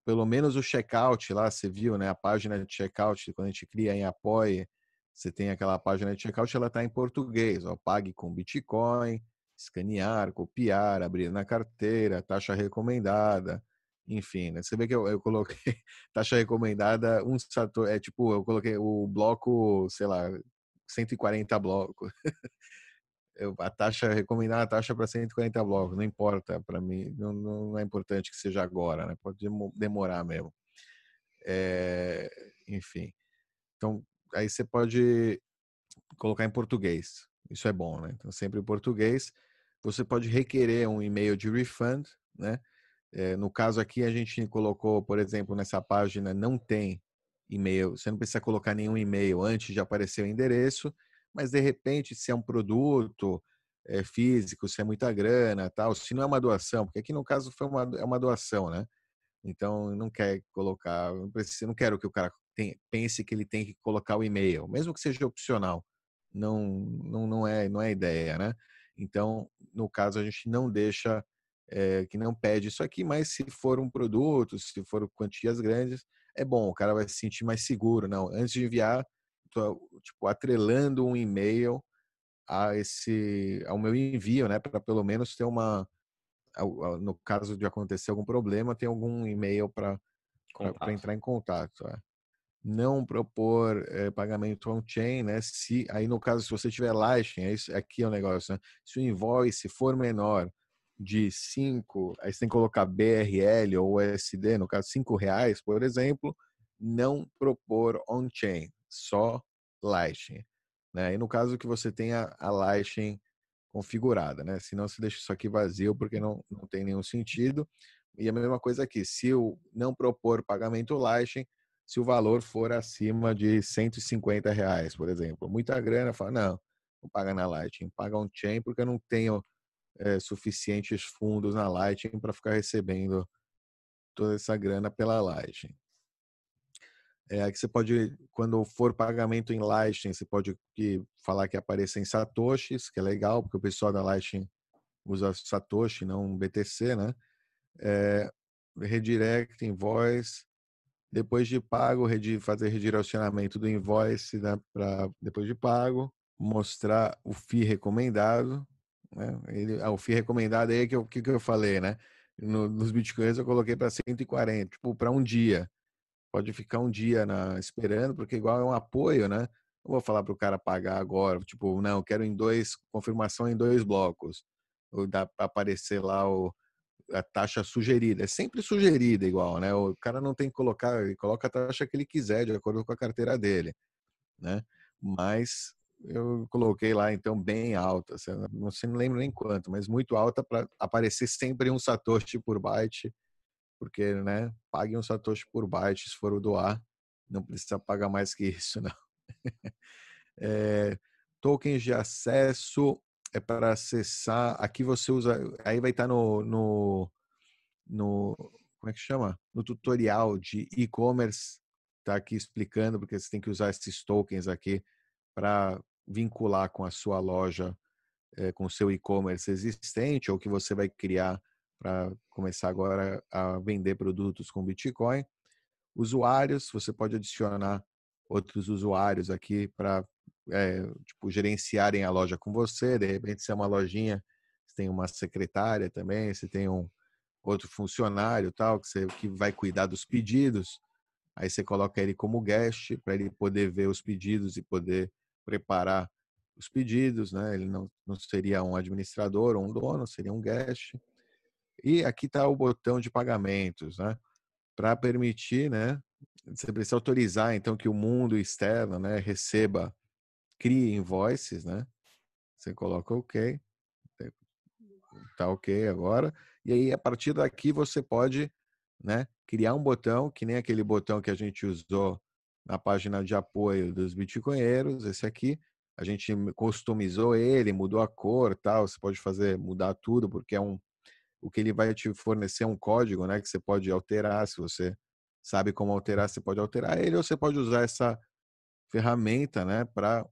pelo menos o checkout lá, você viu, né? A página de checkout quando a gente cria em Apoie, você tem aquela página de checkout, ela está em português, ó, pague com Bitcoin, escanear, copiar, abrir na carteira, taxa recomendada, enfim, né? Você vê que eu, eu coloquei taxa recomendada, um sator, é tipo, eu coloquei o bloco, sei lá, 140 blocos. eu, a taxa, recomendar a taxa para 140 blocos, não importa para mim, não, não, é importante que seja agora, né? Pode demorar mesmo. É, enfim, então aí você pode colocar em português, isso é bom, né? Então sempre em português. Você pode requerer um e-mail de refund, né? É, no caso aqui, a gente colocou, por exemplo, nessa página não tem e-mail, você não precisa colocar nenhum e-mail antes de aparecer o endereço, mas de repente, se é um produto é, físico, se é muita grana, tal, se não é uma doação, porque aqui no caso foi uma, é uma doação, né? Então, não quer colocar, não, precisa, não quero que o cara pense que ele tem que colocar o e-mail, mesmo que seja opcional. Não, não, não é, não é ideia, né? Então, no caso, a gente não deixa é, que não pede isso aqui, mas se for um produto, se for quantias grandes, é bom, o cara vai se sentir mais seguro. Não, antes de enviar, tô, tipo, atrelando um e-mail a esse, ao meu envio, né, para pelo menos ter uma, no caso de acontecer algum problema, tem algum e-mail para entrar em contato. É. Não propor é, pagamento on-chain, né? Se aí no caso se você tiver Lightning, é isso, aqui é o negócio. Né? Se o invoice for menor de 5, aí você tem que colocar BRL ou USD, no caso 5 reais, por exemplo, não propor on-chain, só Lightning. Né? E no caso que você tenha a Lightning configurada, né? Senão você deixa isso aqui vazio porque não, não tem nenhum sentido. E a mesma coisa aqui, se eu não propor pagamento Lightning, se o valor for acima de 150 reais, por exemplo. Muita grana, fala, não, não paga na Lightning, paga on-chain porque eu não tenho é, suficientes fundos na Lightning para ficar recebendo toda essa grana pela Lightning. É, aqui você pode, quando for pagamento em Lightning, você pode que, falar que apareça em Satoshis, que é legal, porque o pessoal da Lightning usa Satoshi, não BTC, né? É, redirect, invoice, depois de pago, fazer redirecionamento do invoice né, para depois de pago, mostrar o FII recomendado, né? Ele, ah, o FII recomendado aí é que eu, que, que eu falei, né? No, nos bitcoins eu coloquei para 140, tipo, para um dia. Pode ficar um dia na, esperando, porque igual é um apoio, né? Não vou falar para o cara pagar agora, tipo, não, quero em dois, confirmação em dois blocos. Ou dá para aparecer lá o, a taxa sugerida. É sempre sugerida igual, né? O cara não tem que colocar, ele coloca a taxa que ele quiser, de acordo com a carteira dele, né? Mas eu coloquei lá então bem alta, não sei, não lembro nem quanto, mas muito alta para aparecer sempre um satoshi por byte, porque, né, pague um satoshi por byte se for o doar, não precisa pagar mais que isso, não. é, tokens de acesso é para acessar, aqui você usa, aí vai estar no, no, no como é que chama? No tutorial de e-commerce, tá aqui explicando, porque você tem que usar esses tokens aqui para vincular com a sua loja, é, com o seu e-commerce existente ou que você vai criar para começar agora a vender produtos com Bitcoin. Usuários, você pode adicionar outros usuários aqui para é, tipo, gerenciarem a loja com você. De repente, se é uma lojinha, você tem uma secretária também, você tem um outro funcionário tal que, você, que vai cuidar dos pedidos. Aí você coloca ele como guest para ele poder ver os pedidos e poder preparar os pedidos, né? Ele não, não seria um administrador ou um dono, seria um guest. E aqui está o botão de pagamentos, né? Para permitir, né? Você precisa autorizar, então, que o mundo externo, né? Receba, crie invoices, né? Você coloca OK, tá OK agora. E aí, a partir daqui, você pode, né? Criar um botão, que nem aquele botão que a gente usou na página de apoio dos bitcoinheiros, esse aqui. A gente customizou ele, mudou a cor, tal. Você pode fazer mudar tudo porque é um o que ele vai te fornecer é um código, né, que você pode alterar se você sabe como alterar, você pode alterar ele ou você pode usar essa ferramenta, né, para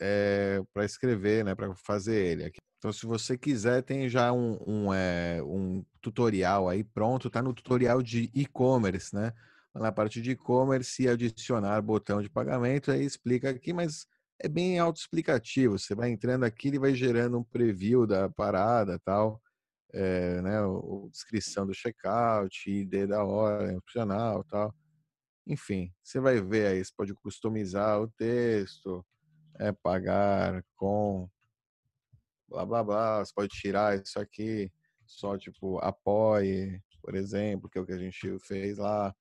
é, eh, para escrever, né, para fazer ele. Então, se você quiser, tem já um, um, é, um tutorial aí pronto, tá no tutorial de e-commerce, né? Na parte de e-commerce, adicionar botão de pagamento, aí explica aqui, mas é bem autoexplicativo. Você vai entrando aqui, ele vai gerando um preview da parada tal, é, né? O, descrição do checkout, ID da hora, opcional tal. Enfim, você vai ver aí, você pode customizar o texto, é, pagar com blá blá blá, você pode tirar isso aqui, só tipo apoie, por exemplo, que é o que a gente fez lá,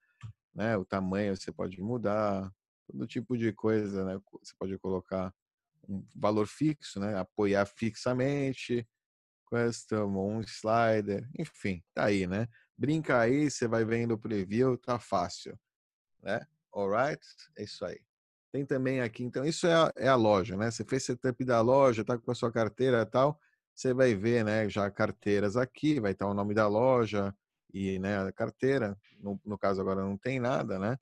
né? O tamanho você pode mudar, todo tipo de coisa, né? Você pode colocar um valor fixo, né? Apoiar fixamente, custom, um slider, enfim, tá aí, né? Brinca aí, você vai vendo o preview, tá fácil, né? Alright? É isso aí. Tem também aqui, então, isso é a, é a loja, né? Você fez setup da loja, tá com a sua carteira e tal, você vai ver, né, já carteiras aqui, vai estar o nome da loja e, né, a carteira. No, no caso agora não tem nada, né?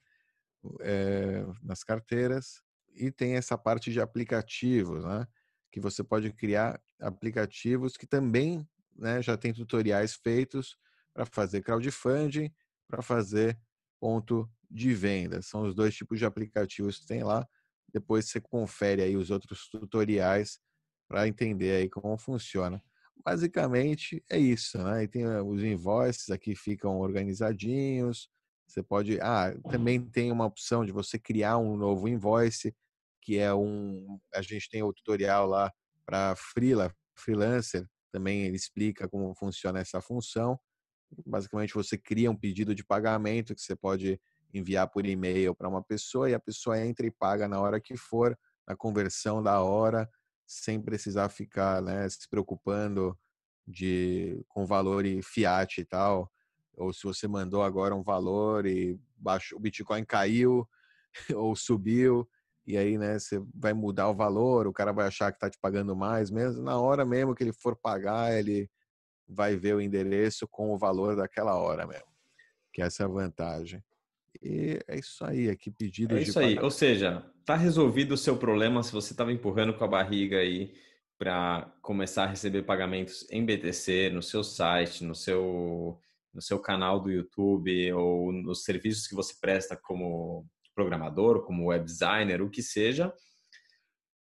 É, nas carteiras. E tem essa parte de aplicativos, né? Que você pode criar aplicativos que também, né, já tem tutoriais feitos para fazer crowdfunding, para fazer ponto de venda. São os dois tipos de aplicativos que tem lá. Depois você confere aí os outros tutoriais para entender aí como funciona. Basicamente é isso, né? E tem eh, os invoices aqui ficam organizadinhos. Você pode, ah, também tem uma opção de você criar um novo invoice, que é um, a gente tem o tutorial lá para freela, freelancer, também ele explica como funciona essa função. Basicamente você cria um pedido de pagamento que você pode enviar por e-mail para uma pessoa e a pessoa entra e paga na hora que for, na conversão da hora, sem precisar ficar né, se preocupando de com valor e fiat e tal. Ou se você mandou agora um valor e baixo, o Bitcoin caiu ou subiu, e aí né, você vai mudar o valor, o cara vai achar que está te pagando mais mesmo. Na hora mesmo que ele for pagar, ele vai ver o endereço com o valor daquela hora mesmo. Que essa é a vantagem. E é isso aí, aqui pedido É isso aí, ou seja, tá resolvido o seu problema se você estava empurrando com a barriga aí para começar a receber pagamentos em BTC no seu site, no seu no seu canal do YouTube ou nos serviços que você presta como programador, como web designer, o que seja.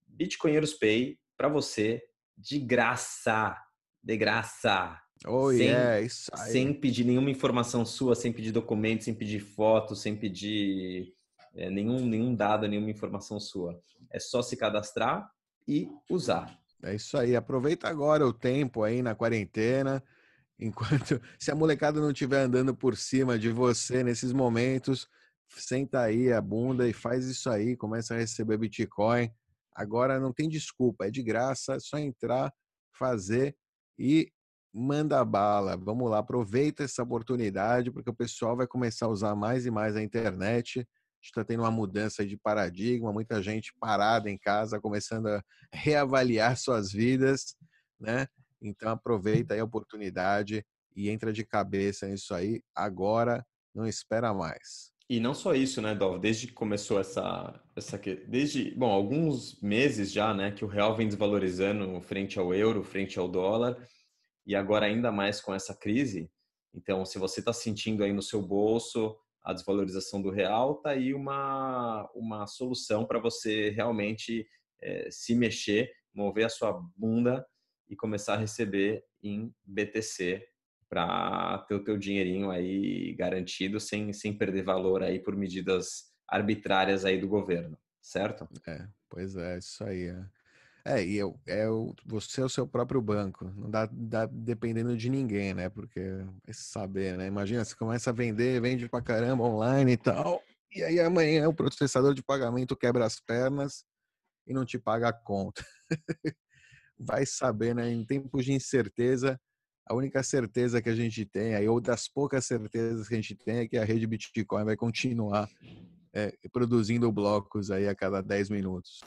Bitcoinheiros Pay para você de graça, de graça. Oh, sem, yeah, isso aí. sem pedir nenhuma informação sua, sem pedir documentos, sem pedir foto, sem pedir é, nenhum, nenhum dado, nenhuma informação sua. É só se cadastrar e usar. É isso aí. Aproveita agora o tempo aí na quarentena. Enquanto se a molecada não estiver andando por cima de você nesses momentos, senta aí a bunda e faz isso aí, começa a receber Bitcoin. Agora não tem desculpa, é de graça, é só entrar, fazer e manda bala. Vamos lá, aproveita essa oportunidade, porque o pessoal vai começar a usar mais e mais a internet. Está tendo uma mudança de paradigma, muita gente parada em casa, começando a reavaliar suas vidas, né? Então aproveita aí a oportunidade e entra de cabeça nisso aí agora, não espera mais. E não só isso, né, Dov? Desde que começou essa, essa desde, bom, alguns meses já, né, que o real vem desvalorizando frente ao euro, frente ao dólar, e agora ainda mais com essa crise. Então, se você está sentindo aí no seu bolso a desvalorização do real, tá aí uma, uma solução para você realmente é, se mexer, mover a sua bunda e começar a receber em BTC para ter o teu dinheirinho aí garantido sem, sem perder valor aí por medidas arbitrárias aí do governo, certo? É, pois é, isso aí. É. É, e eu, é o, você é o seu próprio banco, não dá, dá dependendo de ninguém, né? Porque é saber, né? Imagina, você começa a vender, vende pra caramba online e tal, e aí amanhã o processador de pagamento quebra as pernas e não te paga a conta. Vai saber, né? Em tempos de incerteza, a única certeza que a gente tem, aí, ou das poucas certezas que a gente tem, é que a rede Bitcoin vai continuar é, produzindo blocos aí a cada 10 minutos.